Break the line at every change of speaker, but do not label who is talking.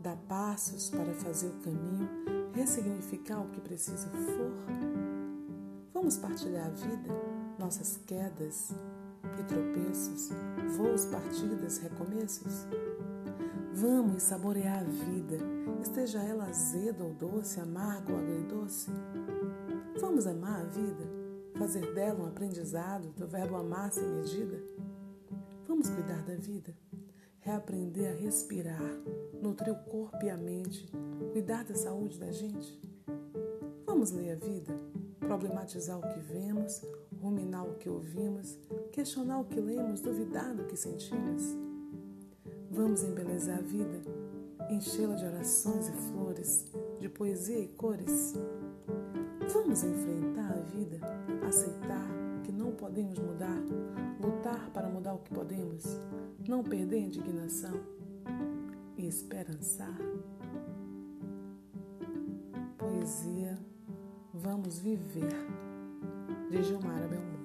dar passos para fazer o caminho, ressignificar o que preciso for. Vamos partilhar a vida, nossas quedas e tropeços, voos, partidas, recomeços? Vamos saborear a vida, esteja ela azeda ou doce, amarga ou agridoce. Vamos amar a vida, fazer dela um aprendizado do verbo amar sem medida. Vamos cuidar da vida, reaprender a respirar, nutrir o corpo e a mente, cuidar da saúde da gente. Vamos ler a vida, problematizar o que vemos, ruminar o que ouvimos, questionar o que lemos, duvidar do que sentimos. Vamos embelezar a vida, enchê-la de orações e flores, de poesia e cores. Vamos enfrentar a vida, aceitar que não podemos mudar, lutar para mudar o que podemos, não perder a indignação e esperançar. Poesia, vamos viver, de Gilmara Belmont.